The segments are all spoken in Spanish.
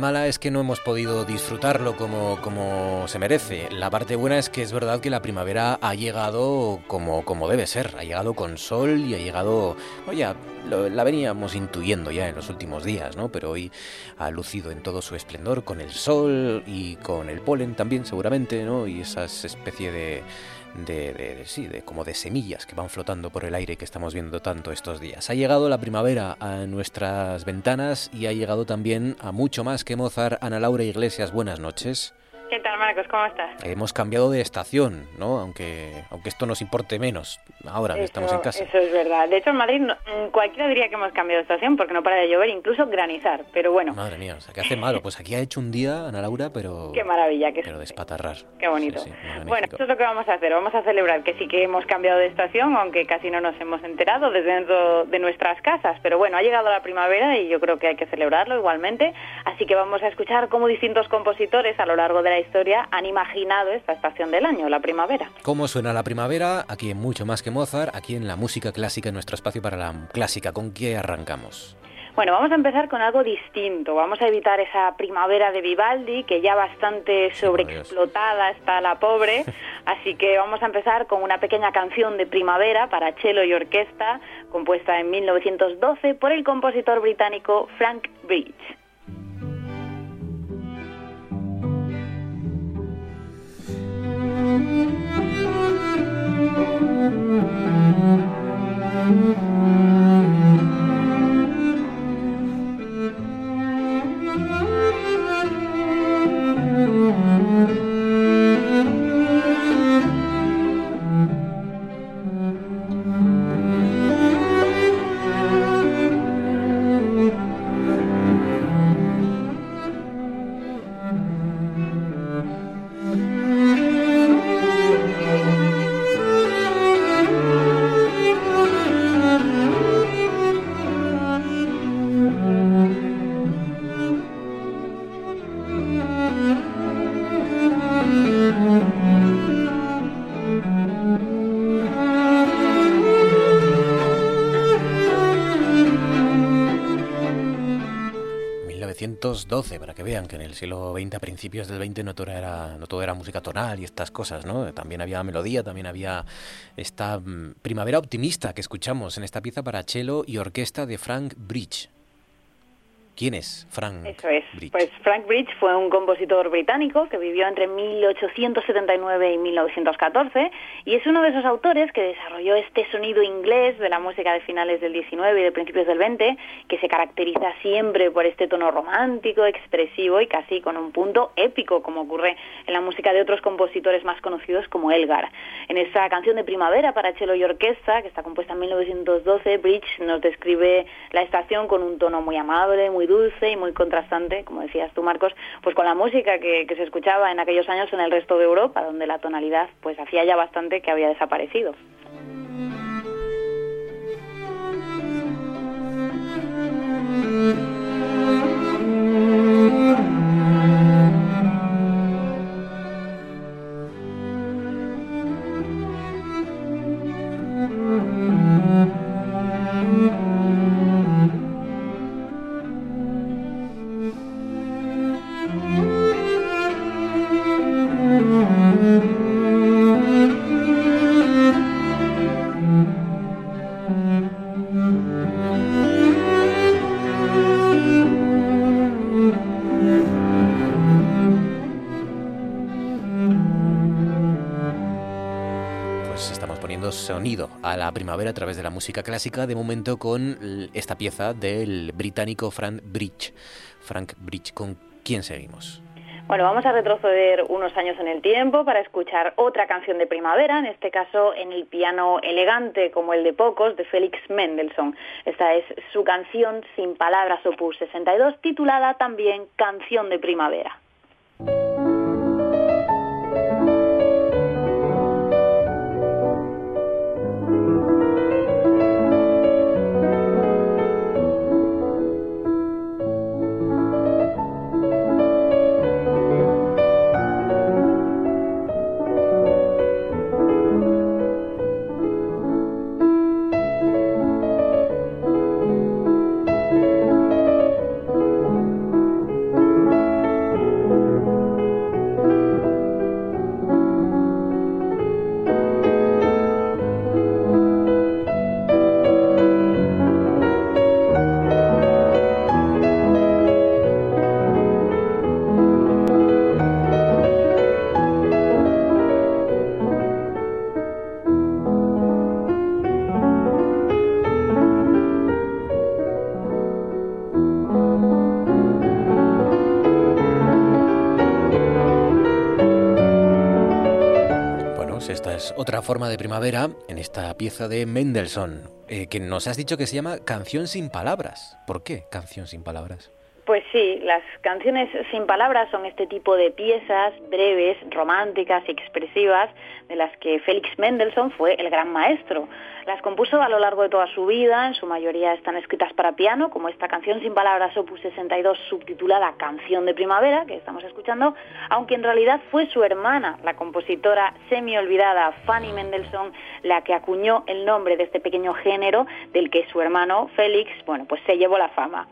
Mala es que no hemos podido disfrutarlo como, como se merece. La parte buena es que es verdad que la primavera ha llegado como, como debe ser. Ha llegado con sol y ha llegado... Oye, la veníamos intuyendo ya en los últimos días, ¿no? Pero hoy ha lucido en todo su esplendor con el sol y con el polen también seguramente, ¿no? Y esas especie de de, sí, de como de semillas que van flotando por el aire que estamos viendo tanto estos días. Ha llegado la primavera a nuestras ventanas y ha llegado también a mucho más que Mozart. Ana Laura Iglesias, buenas noches. ¿Qué tal, Marcos? ¿Cómo estás? Hemos cambiado de estación, ¿no? Aunque, aunque esto nos importe menos ahora que estamos en casa. Eso es verdad. De hecho, en Madrid mm, cualquiera diría que hemos cambiado de estación porque no para de llover, incluso granizar, pero bueno. Madre mía, o sea, que hace malo. Pues aquí ha hecho un día, Ana Laura, pero... Qué maravilla. Que pero despatarrar. Qué bonito. bueno, esto es lo que vamos a hacer. Vamos a celebrar que sí que hemos cambiado de estación, aunque casi no nos hemos enterado desde dentro de nuestras casas. Pero bueno, ha llegado la primavera y yo creo que hay que celebrarlo igualmente. Así que vamos a escuchar cómo distintos compositores a lo largo de la historia han imaginado esta estación del año, la primavera. ¿Cómo suena la primavera? Aquí en Mucho Más que Mozart, aquí en la música clásica, en nuestro espacio para la clásica. ¿Con qué arrancamos? Bueno, vamos a empezar con algo distinto. Vamos a evitar esa primavera de Vivaldi, que ya bastante sobreexplotada está la pobre. Así que vamos a empezar con una pequeña canción de primavera para cello y orquesta, compuesta en 1912 por el compositor británico Frank Bridge. Para que vean que en el siglo XX, a principios del XX, no todo era, no todo era música tonal y estas cosas, ¿no? También había melodía, también había esta mm, primavera optimista que escuchamos en esta pieza para cello y orquesta de Frank Bridge. ¿Quién es Frank Eso es. Pues Frank Bridge fue un compositor británico que vivió entre 1879 y 1914 y es uno de esos autores que desarrolló este sonido inglés de la música de finales del 19 y de principios del 20 que se caracteriza siempre por este tono romántico, expresivo y casi con un punto épico como ocurre en la música de otros compositores más conocidos como Elgar. En esta canción de primavera para cello y orquesta que está compuesta en 1912, Bridge nos describe la estación con un tono muy amable, muy dulce y muy contrastante, como decías tú, Marcos, pues con la música que, se escuchaba en aquellos años en el resto de Europa, donde la tonalidad pues hacía ya bastante que había desaparecido. A la primavera a través de la música clásica, de momento con esta pieza del británico Frank Bridge. Frank Bridge, ¿con quién seguimos? Bueno, vamos a retroceder unos años en el tiempo para escuchar otra canción de primavera, en este caso en el piano elegante como el de pocos de Félix Mendelssohn. Esta es su canción sin palabras opus 62 titulada también Canción de primavera. Otra forma de primavera en esta pieza de Mendelssohn, eh, que nos has dicho que se llama Canción sin Palabras. ¿Por qué Canción sin Palabras? Pues sí, las canciones sin palabras son este tipo de piezas breves, románticas y expresivas de las que Félix Mendelssohn fue el gran maestro. Las compuso a lo largo de toda su vida, en su mayoría están escritas para piano, como esta canción sin palabras opus 62 subtitulada Canción de Primavera, que estamos escuchando, aunque en realidad fue su hermana, la compositora semi olvidada Fanny Mendelssohn, la que acuñó el nombre de este pequeño género del que su hermano Félix, bueno, pues se llevó la fama.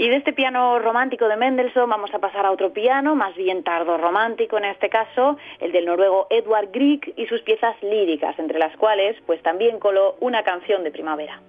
Y de este piano romántico de Mendelssohn vamos a pasar a otro piano, más bien tardo romántico en este caso, el del noruego Edward Grieg y sus piezas líricas, entre las cuales pues también coló una canción de primavera.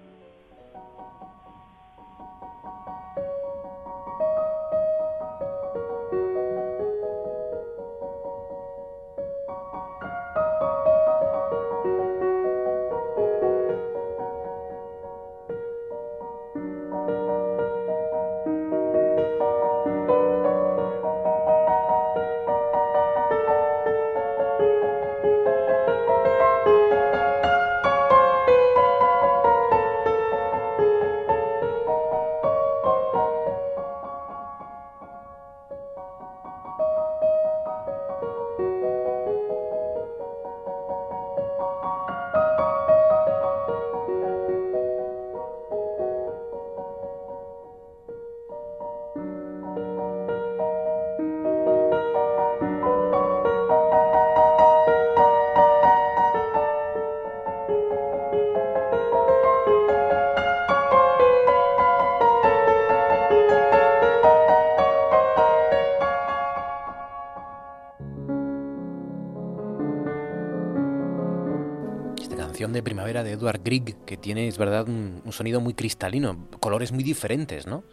De primavera de Edward Grieg, que tiene, es verdad, un, un sonido muy cristalino, colores muy diferentes, ¿no?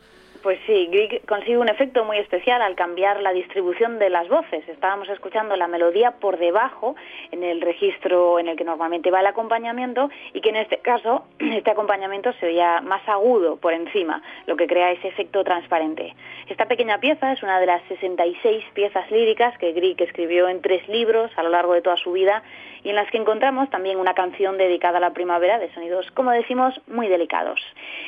Pues sí, Grieg consigue un efecto muy especial al cambiar la distribución de las voces. Estábamos escuchando la melodía por debajo en el registro en el que normalmente va el acompañamiento y que en este caso este acompañamiento se oía más agudo por encima, lo que crea ese efecto transparente. Esta pequeña pieza es una de las 66 piezas líricas que Grieg escribió en tres libros a lo largo de toda su vida y en las que encontramos también una canción dedicada a la primavera de sonidos, como decimos, muy delicados.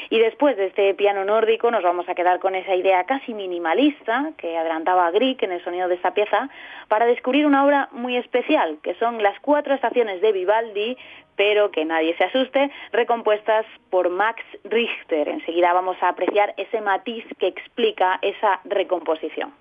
Y después de este piano nórdico nos vamos a quedar con esa idea casi minimalista que adelantaba Grieg en el sonido de esta pieza para descubrir una obra muy especial, que son las cuatro estaciones de Vivaldi, pero que nadie se asuste, recompuestas por Max Richter. Enseguida vamos a apreciar ese matiz que explica esa recomposición.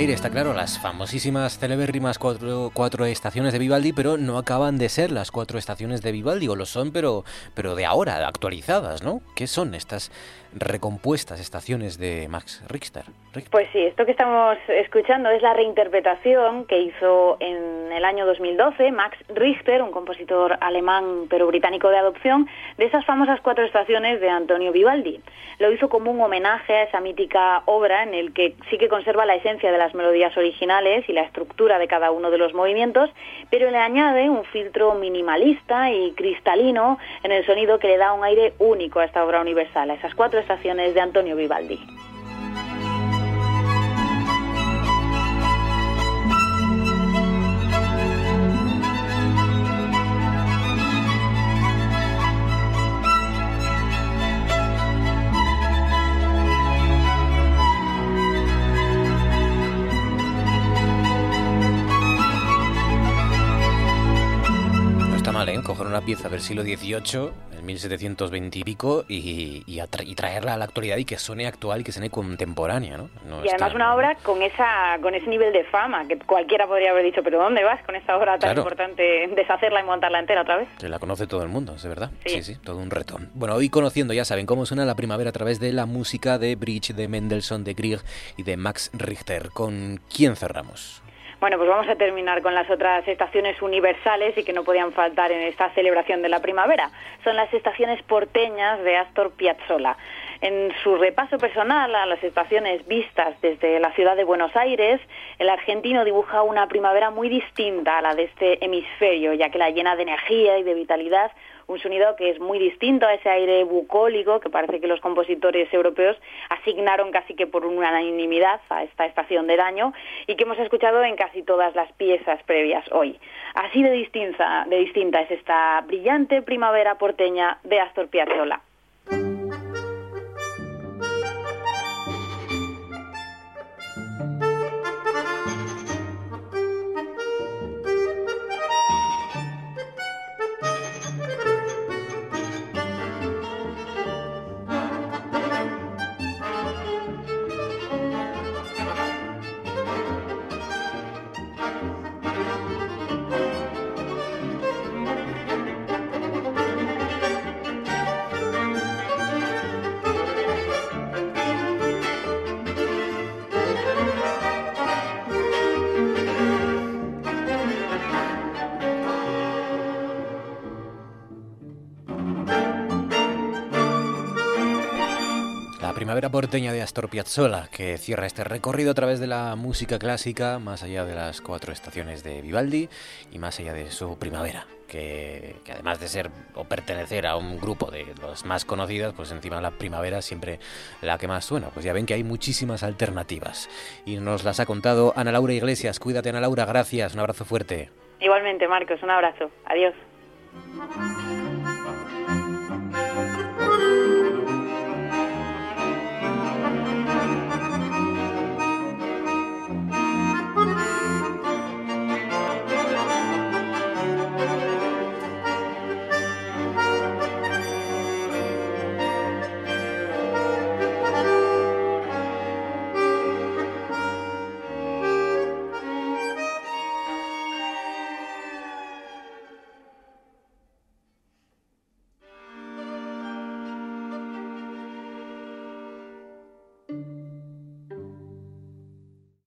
Está claro, las famosísimas celebérrimas cuatro, cuatro estaciones de Vivaldi, pero no acaban de ser las cuatro estaciones de Vivaldi, o lo son, pero, pero de ahora, actualizadas, ¿no? ¿Qué son estas recompuestas estaciones de Max Richter? Pues sí, esto que estamos escuchando es la reinterpretación que hizo en el año 2012 Max Richter, un compositor alemán pero británico de adopción, de esas famosas cuatro estaciones de Antonio Vivaldi. Lo hizo como un homenaje a esa mítica obra en el que sí que conserva la esencia de las melodías originales y la estructura de cada uno de los movimientos, pero le añade un filtro minimalista y cristalino en el sonido que le da un aire único a esta obra universal, a esas cuatro estaciones de Antonio Vivaldi. Una pieza del siglo XVIII, en 1720 y pico, y, y, traerla a la actualidad y que suene actual y que suene contemporánea, ¿no? y además una obra con esa con ese nivel de fama, que cualquiera podría haber dicho, pero ¿dónde vas con esta obra tan importante? Deshacerla y montarla entera otra vez. Se la conoce todo el mundo, es verdad. Sí. sí, todo un reto. Bueno, hoy conociendo, ya saben, cómo suena la primavera a través de la música de Bridge, de Mendelssohn, de Grieg y de Max Richter. ¿Con quién cerramos? Bueno, pues vamos a terminar con las otras estaciones universales y que no podían faltar en esta celebración de la primavera. Son las estaciones porteñas de Astor Piazzolla. En su repaso personal a las estaciones vistas desde la ciudad de Buenos Aires, el argentino dibuja una primavera muy distinta a la de este hemisferio, ya que la llena de energía y de vitalidad un sonido que es muy distinto a ese aire bucólico que parece que los compositores europeos asignaron casi que por una unanimidad a esta estación del año y que hemos escuchado en casi todas las piezas previas hoy. Así de distinta, de distinta es esta brillante primavera porteña de Astor Piazzolla. Primavera porteña de Astor Piazzolla, que cierra este recorrido a través de la música clásica, más allá de las cuatro estaciones de Vivaldi y más allá de su primavera, que, además de ser o pertenecer a un grupo de los más conocidos, pues encima la primavera siempre la que más suena. Pues ya ven que hay muchísimas alternativas. Y nos las ha contado Ana Laura Iglesias. Cuídate, Ana Laura, gracias, un abrazo fuerte. Igualmente, Marcos, un abrazo. Adiós.